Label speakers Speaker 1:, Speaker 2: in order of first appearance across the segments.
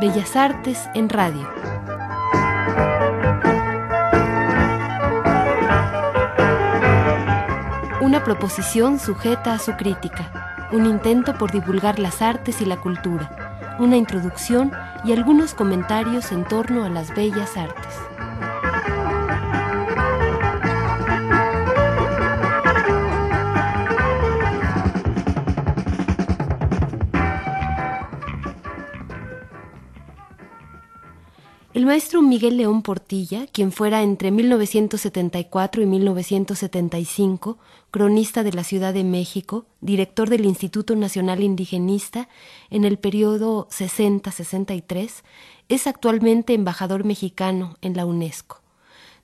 Speaker 1: Bellas Artes en Radio. Una proposición sujeta a su crítica, un intento por divulgar las artes y la cultura, una introducción y algunos comentarios en torno a las bellas artes. El maestro Miguel León Portilla, quien fuera entre 1974 y 1975 cronista de la Ciudad de México, director del Instituto Nacional Indigenista en el periodo 60-63, es actualmente embajador mexicano en la UNESCO.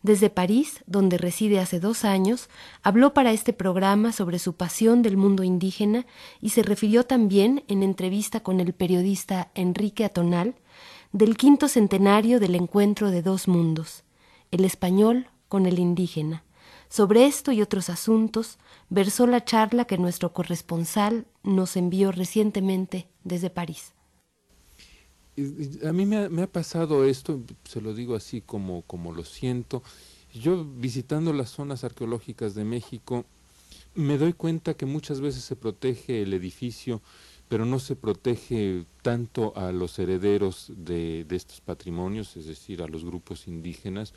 Speaker 1: Desde París, donde reside hace dos años, habló para este programa sobre su pasión del mundo indígena y se refirió también, en entrevista con el periodista Enrique Atonal, del quinto centenario del encuentro de dos mundos, el español con el indígena. Sobre esto y otros asuntos versó la charla que nuestro corresponsal nos envió recientemente desde París.
Speaker 2: A mí me ha, pasado esto, se lo digo así como, como lo siento. Yo visitando las zonas arqueológicas de México, me doy cuenta que muchas veces se protege el edificio pero no se protege tanto a los herederos de, estos patrimonios, es decir, a los grupos indígenas.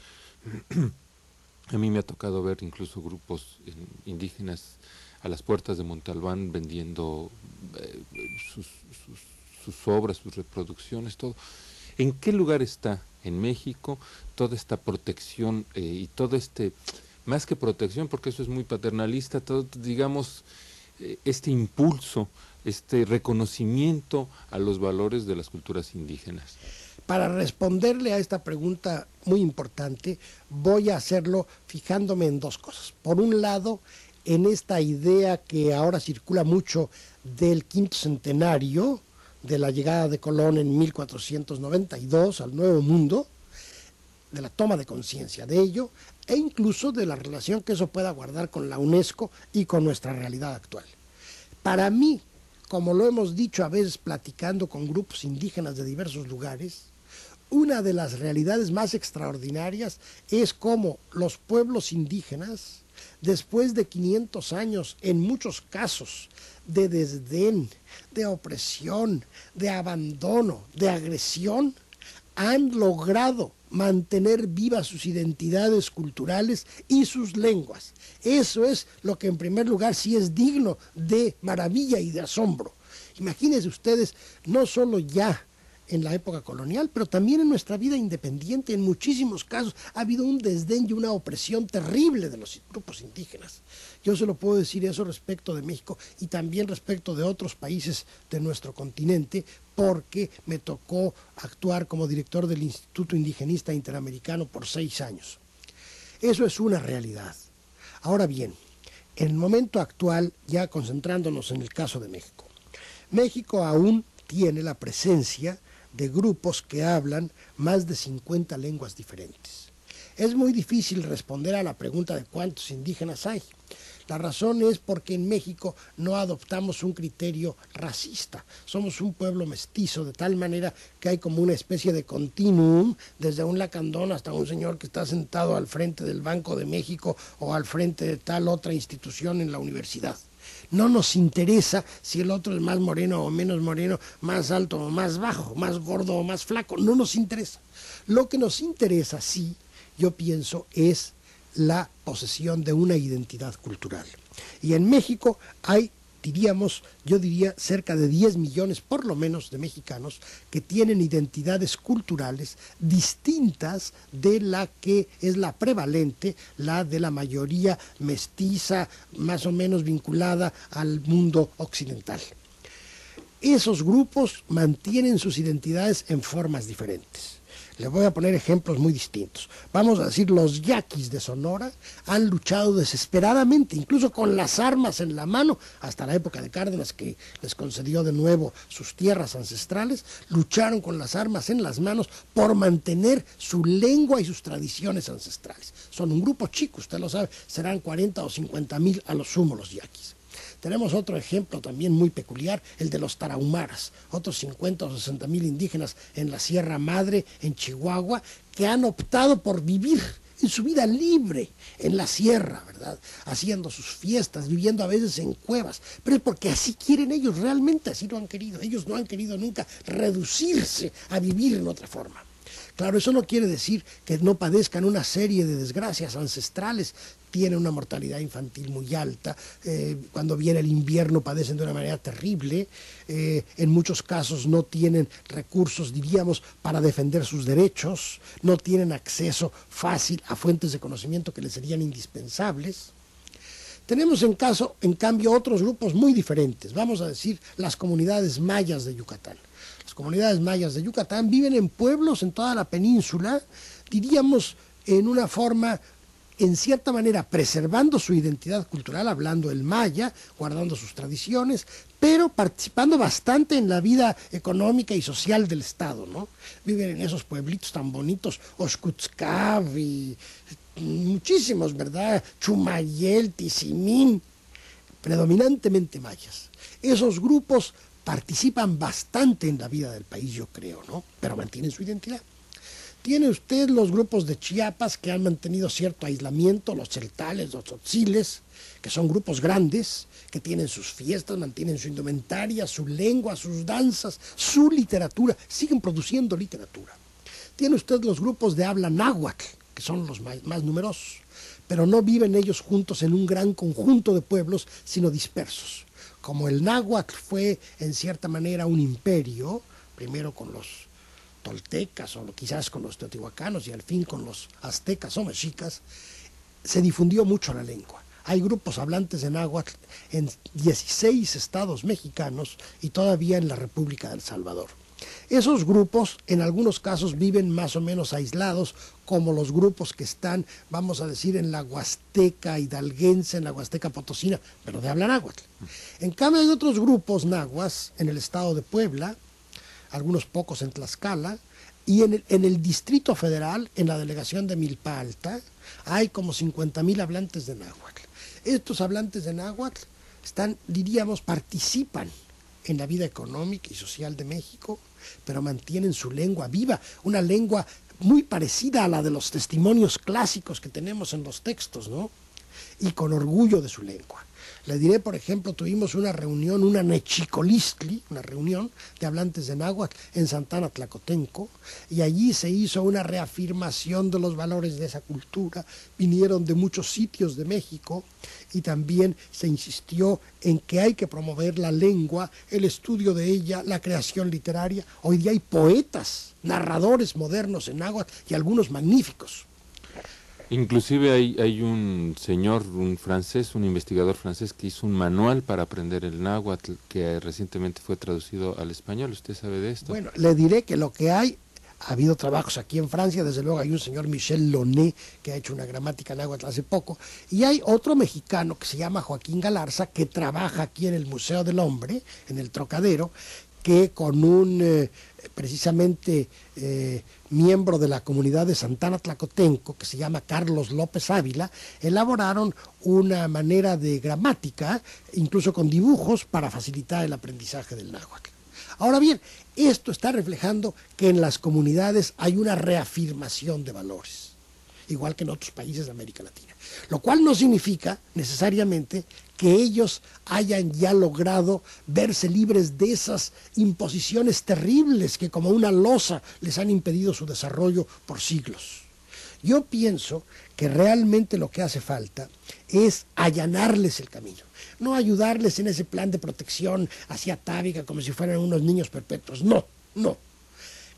Speaker 2: a mí me ha tocado ver incluso grupos indígenas a las puertas de Montalbán vendiendo eh, sus, obras, sus reproducciones, todo. ¿En qué lugar está en México toda esta protección eh, y todo este, más que protección, porque eso es muy paternalista, todo, digamos, eh, este impulso este reconocimiento a los valores de las culturas indígenas?
Speaker 3: Para responderle a esta pregunta muy importante, voy a hacerlo fijándome en dos cosas. Por un lado, en esta idea que ahora circula mucho del quinto centenario de la llegada de Colón en 1492 al Nuevo Mundo, de la toma de conciencia de ello e incluso de la relación que eso pueda guardar con la UNESCO y con nuestra realidad actual. Para mí, como lo hemos dicho a veces platicando con grupos indígenas de diversos lugares, una de las realidades más extraordinarias es cómo los pueblos indígenas, después de 500 años, en muchos casos, de desdén, de opresión, de abandono, de agresión, han logrado mantener vivas sus identidades culturales y sus lenguas. Eso es lo que en primer lugar sí es digno de maravilla y de asombro. Imagínense ustedes, no solo ya en la época colonial, pero también en nuestra vida independiente, en muchísimos casos ha habido un desdén y una opresión terrible de los grupos indígenas. Yo se lo puedo decir eso respecto de México y también respecto de otros países de nuestro continente, porque me tocó actuar como director del Instituto Indigenista Interamericano por seis años. Eso es una realidad. Ahora bien, en el momento actual, ya concentrándonos en el caso de México, México aún tiene la presencia de grupos que hablan más de 50 lenguas diferentes. Es muy difícil responder a la pregunta de cuántos indígenas hay. La razón es porque en México no adoptamos un criterio racista. Somos un pueblo mestizo, de tal manera que hay como una especie de continuum, desde un lacandón hasta un señor que está sentado al frente del Banco de México o al frente de tal otra institución en la universidad. No nos interesa si el otro es más moreno o menos moreno, más alto o más bajo, más gordo o más flaco. No nos interesa. Lo que nos interesa, sí, yo pienso, es la posesión de una identidad cultural. Y en México hay, diríamos, yo diría, cerca de 10 millones por lo menos de mexicanos que tienen identidades culturales distintas de la que es la prevalente, la de la mayoría mestiza, más o menos vinculada al mundo occidental. Esos grupos mantienen sus identidades en formas diferentes Le voy a poner ejemplos muy distintos. Vamos a decir, los yaquis de Sonora han luchado desesperadamente, incluso con las armas en la mano, hasta la época de Cárdenas, que les concedió de nuevo sus tierras ancestrales, lucharon con las armas en las manos por mantener su lengua y sus tradiciones ancestrales. Son un grupo chico, usted lo sabe, serán 40 o 50 mil a lo sumo los yaquis. Tenemos otro ejemplo también muy peculiar, el de los tarahumaras, otros 50 o 60 mil indígenas en la Sierra Madre, en Chihuahua, que han optado por vivir en su vida libre en la sierra, ¿verdad? Haciendo sus fiestas, viviendo a veces en cuevas, pero es porque así quieren ellos, realmente así lo han querido. Ellos no han querido nunca reducirse a vivir en otra forma. Claro, eso no quiere decir que no padezcan una serie de desgracias ancestrales. Tienen una mortalidad infantil muy alta. Eh, cuando viene el invierno padecen de una manera terrible. Eh, en muchos casos no tienen recursos, diríamos, para defender sus derechos. No tienen acceso fácil a fuentes de conocimiento que les serían indispensables. Tenemos en caso, en cambio, otros grupos muy diferentes. Vamos a decir las comunidades mayas de Yucatán comunidades mayas de Yucatán viven en pueblos en toda la península, diríamos en una forma, en cierta manera, preservando su identidad cultural, hablando el maya, guardando sus tradiciones, pero participando bastante en la vida económica y social del Estado, ¿no? Viven en esos pueblitos tan bonitos, Oscutzcav y muchísimos, ¿verdad? Chumayel, Tizimín, predominantemente mayas. Esos grupos participan bastante en la vida del país, yo creo, ¿no? Pero mantienen su identidad. Tiene usted los grupos de Chiapas que han mantenido cierto aislamiento, los celtales, los tzotziles, que son grupos grandes, que tienen sus fiestas, mantienen su indumentaria, su lengua, sus danzas, su literatura, siguen produciendo literatura. Tiene usted los grupos de habla náhuatl, que son los más, numerosos, pero no viven ellos juntos en un gran conjunto de pueblos, sino dispersos como el náhuatl fue en cierta manera un imperio, primero con los o quizás con los teotihuacanos y al fin con los aztecas o mexicas, se difundió mucho la lengua. Hay grupos hablantes de náhuatl en 16 estados mexicanos y todavía en la República del Salvador. Esos grupos en algunos casos viven más o menos aislados, como los grupos que están, vamos a decir, en la Huasteca hidalguense, en la Huasteca potosina, pero de habla náhuatl. En cambio hay otros grupos nahuas en el estado de Puebla, algunos pocos en Tlaxcala, y en el, Distrito Federal, en la delegación de Milpa Alta, hay como 50 mil hablantes de náhuatl. Estos hablantes de náhuatl están, diríamos, participan en la vida económica y social de México, pero mantienen su lengua viva, una lengua muy parecida a la de los testimonios clásicos que tenemos en los textos, ¿no? Y con orgullo de su lengua. Le diré, por ejemplo, tuvimos una reunión, una nechicolistli, una reunión de hablantes de náhuatl en Santana Tlacotenco, y allí se hizo una reafirmación de los valores de esa cultura. Vinieron de muchos sitios de México y también se insistió en que hay que promover la lengua, el estudio de ella, la creación literaria. Hoy día hay poetas, narradores modernos en náhuatl y algunos magníficos.
Speaker 2: Inclusive hay, hay un señor, un francés, un investigador francés que hizo un manual para aprender el náhuatl que recientemente fue traducido al español. ¿Usted sabe de esto?
Speaker 3: Bueno, le diré que lo que hay, ha habido trabajos aquí en Francia, desde luego hay un señor Michel Loné que ha hecho una gramática náhuatl hace poco, y hay otro mexicano que se llama Joaquín Galarza que trabaja aquí en el Museo del Hombre, en el Trocadero, que con un eh, precisamente eh, miembro de la comunidad de Santana Tlacotenco, que se llama Carlos López Ávila, elaboraron una manera de gramática, incluso con dibujos, para facilitar el aprendizaje del náhuatl. Ahora bien, esto está reflejando que en las comunidades hay una reafirmación de valores, igual que en otros países de América Latina. Lo cual no significa necesariamente que ellos hayan ya logrado verse libres de esas imposiciones terribles que como una losa les han impedido su desarrollo por siglos. Yo pienso que realmente lo que hace falta es allanarles el camino, no ayudarles en ese plan de protección hacia Tábica como si fueran unos niños perpetuos, no, no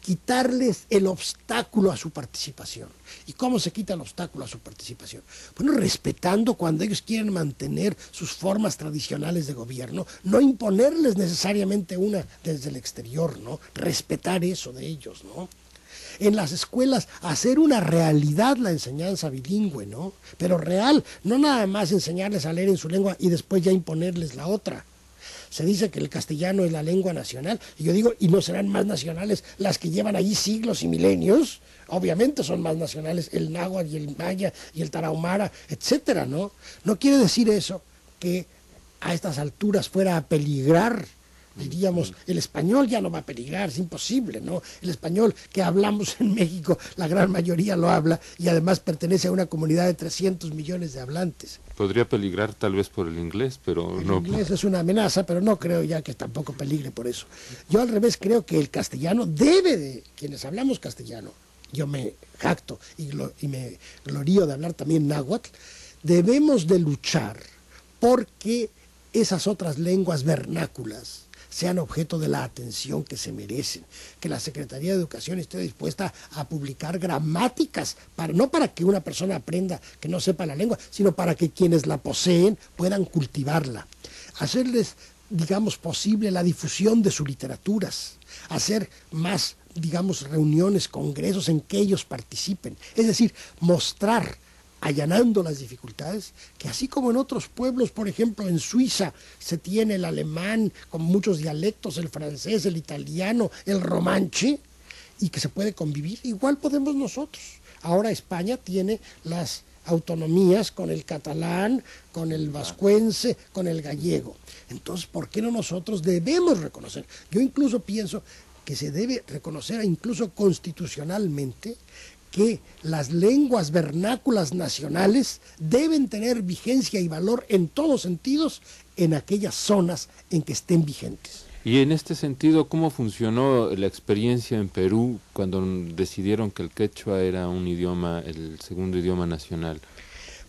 Speaker 3: quitarles el obstáculo a su participación. ¿Y cómo se quita el obstáculo a su participación? Bueno, respetando cuando ellos quieren mantener sus formas tradicionales de gobierno, no imponerles necesariamente una desde el exterior, ¿no? Respetar eso de ellos, ¿no? en las escuelas hacer una realidad la enseñanza bilingüe, ¿no? Pero real, no nada más enseñarles a leer en su lengua y después ya imponerles la otra. Se dice que el castellano es la lengua nacional, y yo digo, ¿y no serán más nacionales las que llevan allí siglos y milenios? Obviamente son más nacionales el náhuatl y el maya y el tarahumara, etcétera, ¿no? No quiere decir eso que a estas alturas fuera a peligrar diríamos, el español ya no va a peligrar, es imposible, ¿no? El español que hablamos en México, la gran mayoría lo habla y además pertenece a una comunidad de 300 millones de hablantes.
Speaker 2: Podría peligrar tal vez por el inglés, pero no.
Speaker 3: El inglés es una amenaza, pero no creo ya que tampoco peligre por eso. Yo al revés creo que el castellano debe de, quienes hablamos castellano, yo me jacto y, y me glorío de hablar también náhuatl, debemos de luchar porque esas otras lenguas vernáculas, sean objeto de la atención que se merecen, que la Secretaría de Educación esté dispuesta a publicar gramáticas, no para que una persona aprenda que no sepa la lengua, sino para que quienes la poseen puedan cultivarla, hacerles, digamos, posible la difusión de sus literaturas, hacer más, digamos, reuniones, congresos en que ellos participen, es decir, mostrar allanando las dificultades, que así como en otros pueblos, por ejemplo en Suiza, se tiene el alemán con muchos dialectos, el francés, el italiano, el romanche, y que se puede convivir, igual podemos nosotros. Ahora España tiene las autonomías con el catalán, con el vascuense, con el gallego. Entonces, ¿por qué no nosotros debemos reconocer? Yo incluso pienso que se debe reconocer incluso constitucionalmente que las lenguas vernáculas nacionales deben tener vigencia y valor en todos sentidos en aquellas zonas en que estén vigentes.
Speaker 2: Y en este sentido, ¿cómo funcionó la experiencia en Perú cuando decidieron que el quechua era un idioma, el segundo idioma nacional?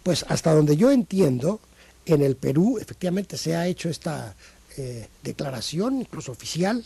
Speaker 3: Pues hasta donde yo entiendo, en el Perú efectivamente se ha hecho esta eh, declaración, incluso oficial,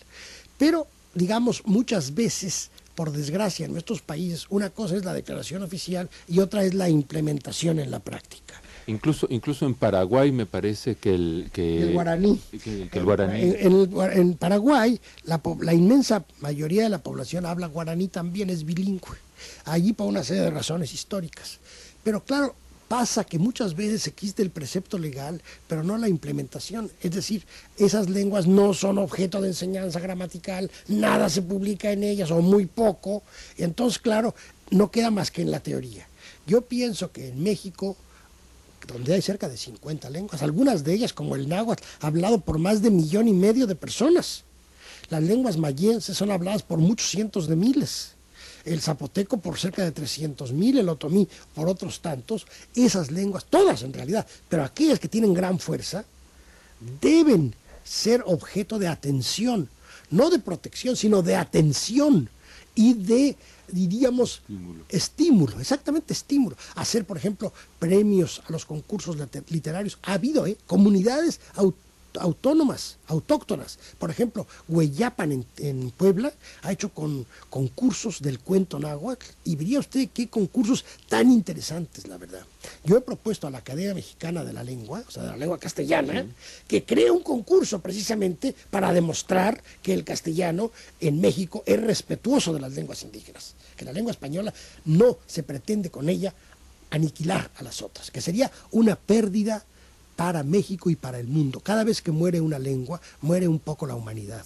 Speaker 3: pero digamos muchas veces por desgracia, en nuestros países, una cosa es la declaración oficial y otra es la implementación en la práctica.
Speaker 2: Incluso, incluso en Paraguay me parece que el, que,
Speaker 3: el guaraní. En, Paraguay la, la, inmensa mayoría de la población habla guaraní también, es bilingüe. Allí por una serie de razones históricas. Pero claro, pasa que muchas veces existe el precepto legal, pero no la implementación. Es decir, esas lenguas no son objeto de enseñanza gramatical, nada se publica en ellas o muy poco. Entonces, claro, no queda más que en la teoría. Yo pienso que en México, donde hay cerca de 50 lenguas, algunas de ellas, como el náhuatl, hablado por más de millón y medio de personas. Las lenguas mayenses son habladas por muchos cientos de miles el zapoteco por cerca de 300 mil, el otomí por otros tantos, esas lenguas, todas en realidad, pero aquellas que tienen gran fuerza, deben ser objeto de atención, no de protección, sino de atención y de, diríamos, estímulo, exactamente estímulo. Hacer, por ejemplo, premios a los concursos literarios. Ha habido ¿eh? comunidades autónomas autóctonas. Por ejemplo, Hueyapan en, Puebla ha hecho con concursos del cuento náhuatl y vería usted qué concursos tan interesantes, la verdad. Yo he propuesto a la Academia Mexicana de la Lengua, o sea, de la lengua castellana, que cree un concurso precisamente para demostrar que el castellano en México es respetuoso de las lenguas indígenas, que la lengua española no se pretende con ella aniquilar a las otras, que sería una pérdida para México y para el mundo. Cada vez que muere una lengua, muere un poco la humanidad.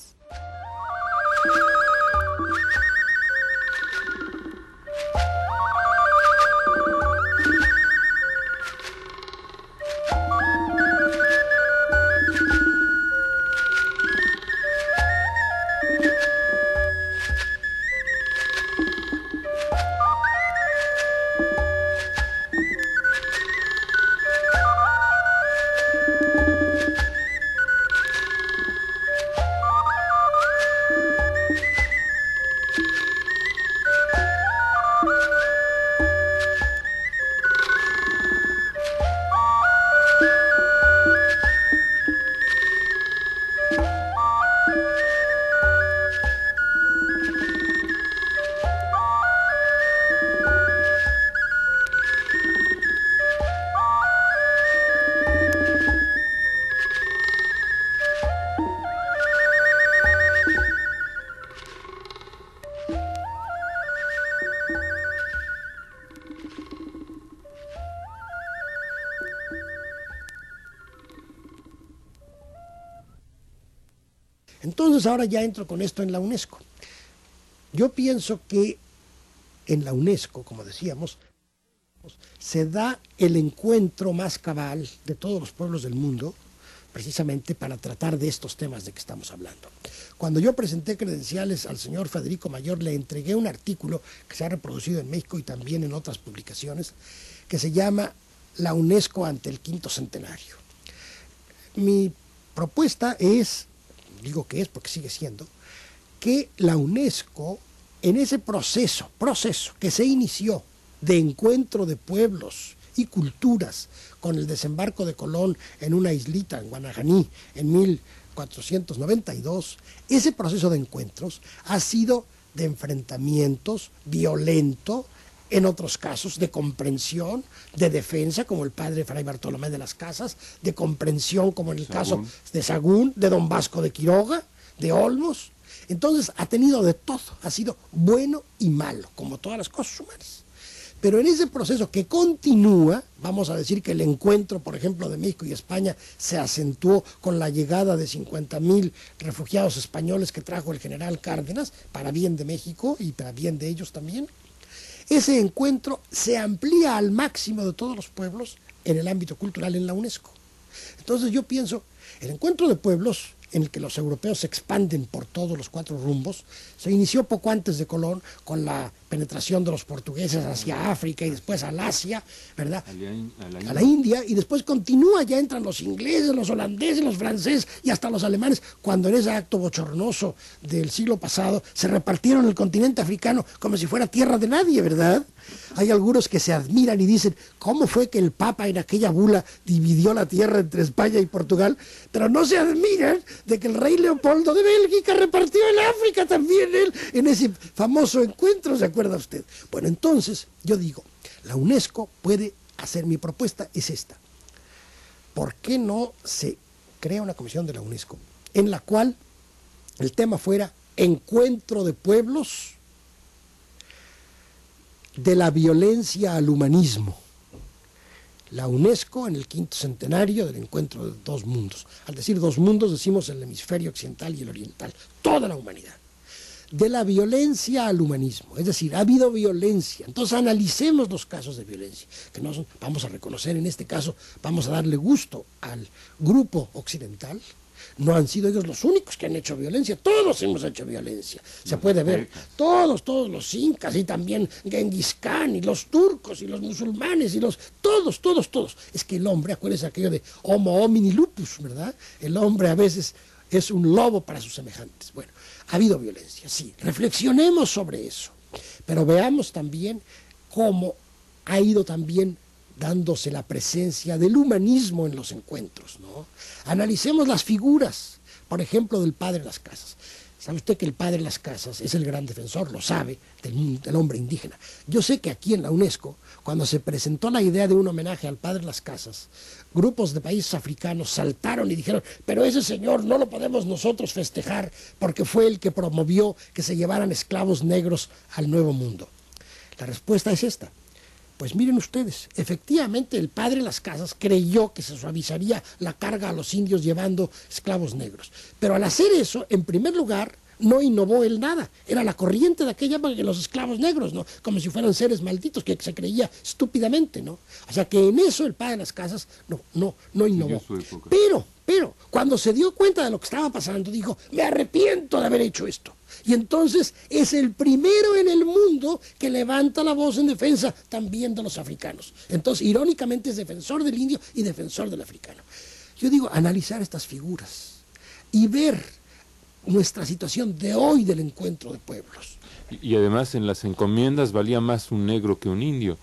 Speaker 3: Entonces ahora ya entro con esto en la UNESCO. Yo pienso que en la UNESCO, como decíamos, se da el encuentro más cabal de todos los pueblos del mundo, precisamente para tratar de estos temas de que estamos hablando. Cuando yo presenté credenciales al señor Federico Mayor, le entregué un artículo que se ha reproducido en México y también en otras publicaciones, que se llama La UNESCO ante el quinto centenario. Mi propuesta es, digo que es porque sigue siendo, que la UNESCO en ese proceso, proceso que se inició de encuentro de pueblos y culturas con el desembarco de Colón en una islita en Guanajaní en 1492, ese proceso de encuentros ha sido de enfrentamientos, violento, en otros casos de comprensión, de defensa, como el padre Fray Bartolomé de las Casas, de comprensión, como en el caso de Sagún, de Don Vasco de Quiroga, de Olmos. Entonces ha tenido de todo, ha sido bueno y malo, como todas las cosas humanas. Pero en ese proceso que continúa, vamos a decir que el encuentro, por ejemplo, de México y España se acentuó con la llegada de 50 mil refugiados españoles que trajo el general Cárdenas, para bien de México y para bien de ellos también. Ese encuentro se amplía al máximo de todos los pueblos en el ámbito cultural en la UNESCO. Entonces yo pienso, el encuentro de pueblos en el que los europeos se expanden por todos los cuatro rumbos, se inició poco antes de Colón con la penetración de los portugueses hacia África y después al Asia, ¿verdad? A la, India y después continúa, ya entran los ingleses, los holandeses, los franceses y hasta los alemanes, cuando en ese acto bochornoso del siglo pasado se repartieron el continente africano como si fuera tierra de nadie, ¿verdad? Hay algunos que se admiran y dicen, ¿cómo fue que el Papa en aquella bula dividió la tierra entre España y Portugal? Pero no se admiran de que el rey Leopoldo de Bélgica repartió el África también él en ese famoso encuentro, ¿se acuerda usted? Bueno, entonces yo digo, la UNESCO puede hacer, mi propuesta es esta. ¿Por qué no se crea una comisión de la UNESCO en la cual el tema fuera encuentro de pueblos de la violencia al humanismo? la UNESCO en el quinto centenario del encuentro de dos mundos. Al decir dos mundos decimos el hemisferio occidental y el oriental, toda la humanidad. De la violencia al humanismo, es decir, ha habido violencia. Entonces analicemos los casos de violencia, que no vamos a reconocer en este caso, vamos a darle gusto al grupo occidental, no han sido ellos los únicos que han hecho violencia, todos hemos hecho violencia. Se puede ver, todos, todos los incas y también Genghis Khan y los turcos y los musulmanes y los, todos, todos, todos. Es que el hombre, acuérdense aquello de homo homini lupus, ¿verdad? El hombre a veces es un lobo para sus semejantes. Bueno, ha habido violencia, sí. Reflexionemos sobre eso, pero veamos también cómo ha ido también dándose la presencia del humanismo en los encuentros. ¿no? Analicemos las figuras, por ejemplo, del padre las casas. ¿Sabe usted que el padre las casas es el gran defensor, lo sabe, del, hombre indígena? Yo sé que aquí en la UNESCO, cuando se presentó la idea de un homenaje al padre las casas, grupos de países africanos saltaron y dijeron, pero ese señor no lo podemos nosotros festejar porque fue el que promovió que se llevaran esclavos negros al nuevo mundo. La respuesta es esta. Pues miren ustedes, efectivamente el padre de las casas creyó que se suavizaría la carga a los indios llevando esclavos negros. Pero al hacer eso, en primer lugar, no innovó él nada. Era la corriente de aquella época que los esclavos negros, ¿no? Como si fueran seres malditos, que se creía estúpidamente, ¿no? O sea que en eso el padre de las casas no, no, no innovó. Pero, pero, cuando se dio cuenta de lo que estaba pasando, dijo, me arrepiento de haber hecho esto. Y entonces es el primero en el mundo que levanta la voz en defensa también de los africanos. Entonces, irónicamente, es defensor del indio y defensor del africano. Yo digo, analizar estas figuras y ver nuestra situación de hoy del encuentro de pueblos.
Speaker 2: Y, además en las encomiendas valía más un negro que un indio.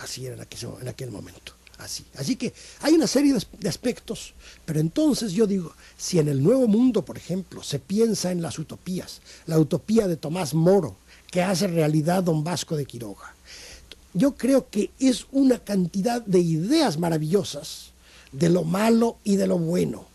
Speaker 3: Así era en aquel, en aquel momento. Así. Así que hay una serie de aspectos, pero entonces yo digo, si en el Nuevo Mundo, por ejemplo, se piensa en las utopías, la utopía de Tomás Moro, que hace realidad don Vasco de Quiroga, yo creo que es una cantidad de ideas maravillosas de lo malo y de lo bueno.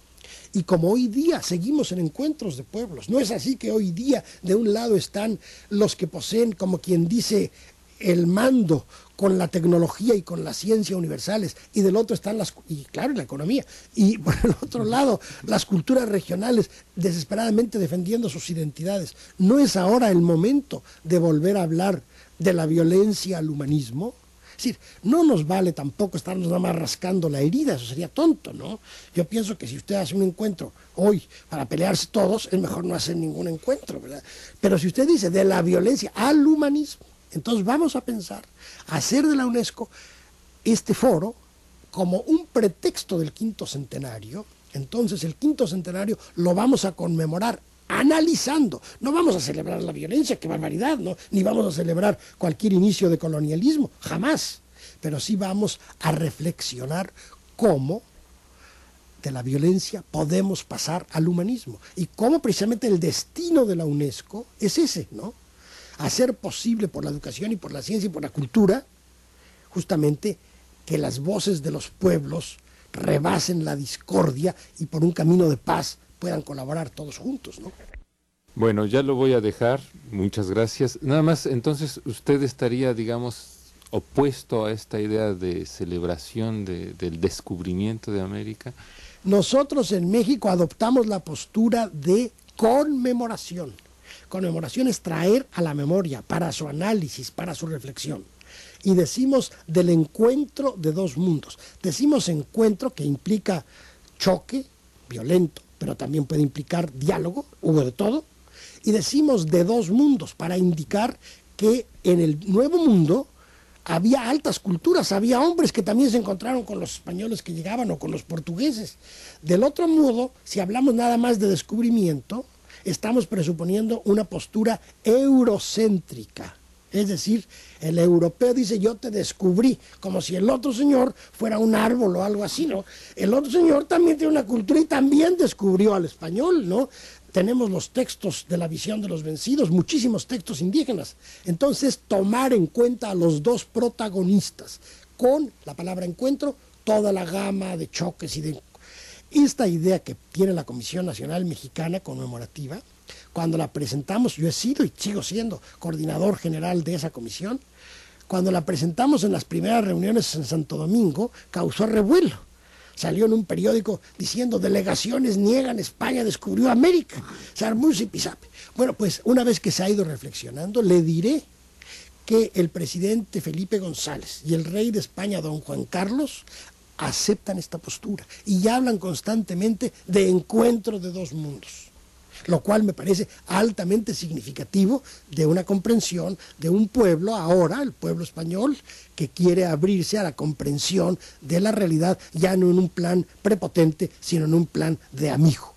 Speaker 3: Y como hoy día seguimos en encuentros de pueblos, no es así que hoy día de un lado están los que poseen, como quien dice, el mando con la tecnología y con la ciencia universales, y del otro están las, y claro, la economía, y por el otro lado, las culturas regionales desesperadamente defendiendo sus identidades. ¿No es ahora el momento de volver a hablar de la violencia al humanismo? Es decir, no nos vale tampoco estarnos nada más rascando la herida, eso sería tonto, ¿no? Yo pienso que si usted hace un encuentro hoy para pelearse todos, es mejor no hacer ningún encuentro, ¿verdad? Pero si usted dice de la violencia al humanismo, entonces vamos a pensar hacer de la UNESCO este foro como un pretexto del quinto centenario. Entonces el quinto centenario lo vamos a conmemorar analizando. No vamos a celebrar la violencia, qué barbaridad, ¿no? Ni vamos a celebrar cualquier inicio de colonialismo, jamás. Pero sí vamos a reflexionar cómo de la violencia podemos pasar al humanismo y cómo precisamente el destino de la UNESCO es ese, ¿no? Hacer posible por la educación y por la ciencia y por la cultura, justamente que las voces de los pueblos rebasen la discordia y por un camino de paz puedan colaborar todos juntos, ¿no?
Speaker 2: Bueno, ya lo voy a dejar, muchas gracias. Nada más, entonces, ¿usted estaría, digamos, opuesto a esta idea de celebración del descubrimiento de América?
Speaker 3: Nosotros en México adoptamos la postura de conmemoración. Conmemoración es traer a la memoria para su análisis, para su reflexión. Y decimos del encuentro de dos mundos. Decimos encuentro que implica choque violento, pero también puede implicar diálogo, hubo de todo. Y decimos de dos mundos para indicar que en el nuevo mundo había altas culturas, había hombres que también se encontraron con los españoles que llegaban o con los portugueses. Del otro modo, si hablamos nada más de descubrimiento, estamos presuponiendo una postura eurocéntrica. Es decir, el europeo dice yo te descubrí, como si el otro señor fuera un árbol o algo así, ¿no? El otro señor también tiene una cultura y también descubrió al español, ¿no? Tenemos los textos de la visión de los vencidos, muchísimos textos indígenas. Entonces, tomar en cuenta a los dos protagonistas, con la palabra encuentro, toda la gama de choques y de esta idea que tiene la Comisión Nacional Mexicana Conmemorativa, cuando la presentamos, yo he sido y sigo siendo coordinador general de esa comisión, cuando la presentamos en las primeras reuniones en Santo Domingo, causó revuelo. Salió en un periódico diciendo delegaciones niegan España descubrió América. Se armó un Bueno, pues una vez que se ha ido reflexionando, le diré que el presidente Felipe González y el rey de España, don Juan Carlos, aceptan esta postura y hablan constantemente de encuentro de dos mundos, lo cual me parece altamente significativo de una comprensión de un pueblo, ahora el pueblo español, que quiere abrirse a la comprensión de la realidad, ya no en un plan prepotente, sino en un plan de amigo.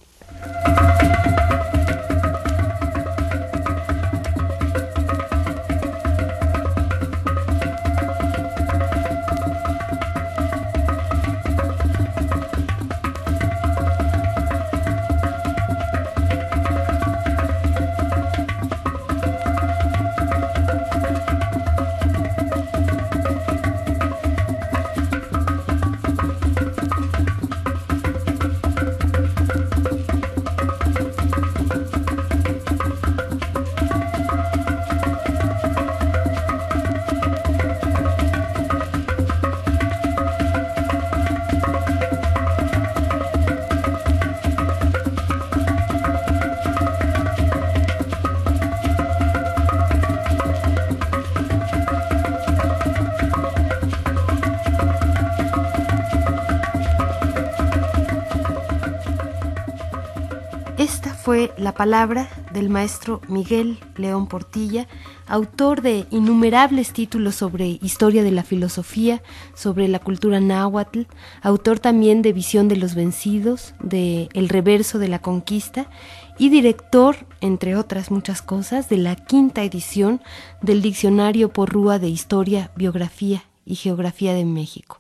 Speaker 1: La palabra del maestro Miguel León Portilla, autor de innumerables títulos sobre historia de la filosofía, sobre la cultura náhuatl, autor también de Visión de los Vencidos, de El Reverso de la Conquista y director, entre otras muchas cosas, de la quinta edición del Diccionario Porrúa de Historia, Biografía y Geografía de México.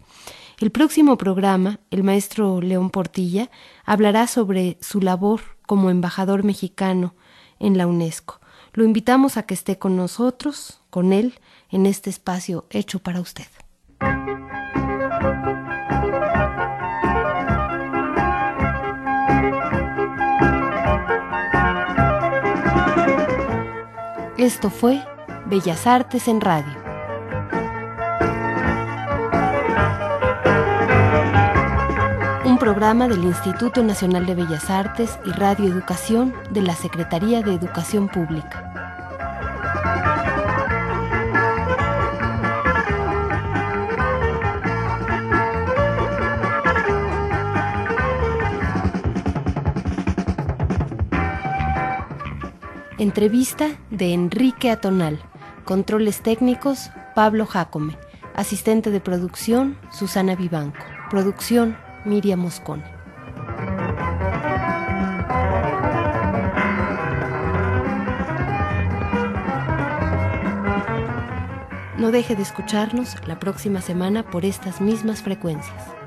Speaker 1: El próximo programa, el maestro León Portilla hablará sobre su labor como embajador mexicano en la UNESCO. Lo invitamos a que esté con nosotros, con él, en este espacio hecho para usted. Esto fue Bellas Artes en Radio. Programa del Instituto Nacional de Bellas Artes y Radio Educación de la Secretaría de Educación Pública. Entrevista de Enrique Atonal. Controles técnicos, Pablo Jacome. Asistente de producción, Susana Vivanco. Producción, Miriam Moscone. No deje de escucharnos la próxima semana por estas mismas frecuencias.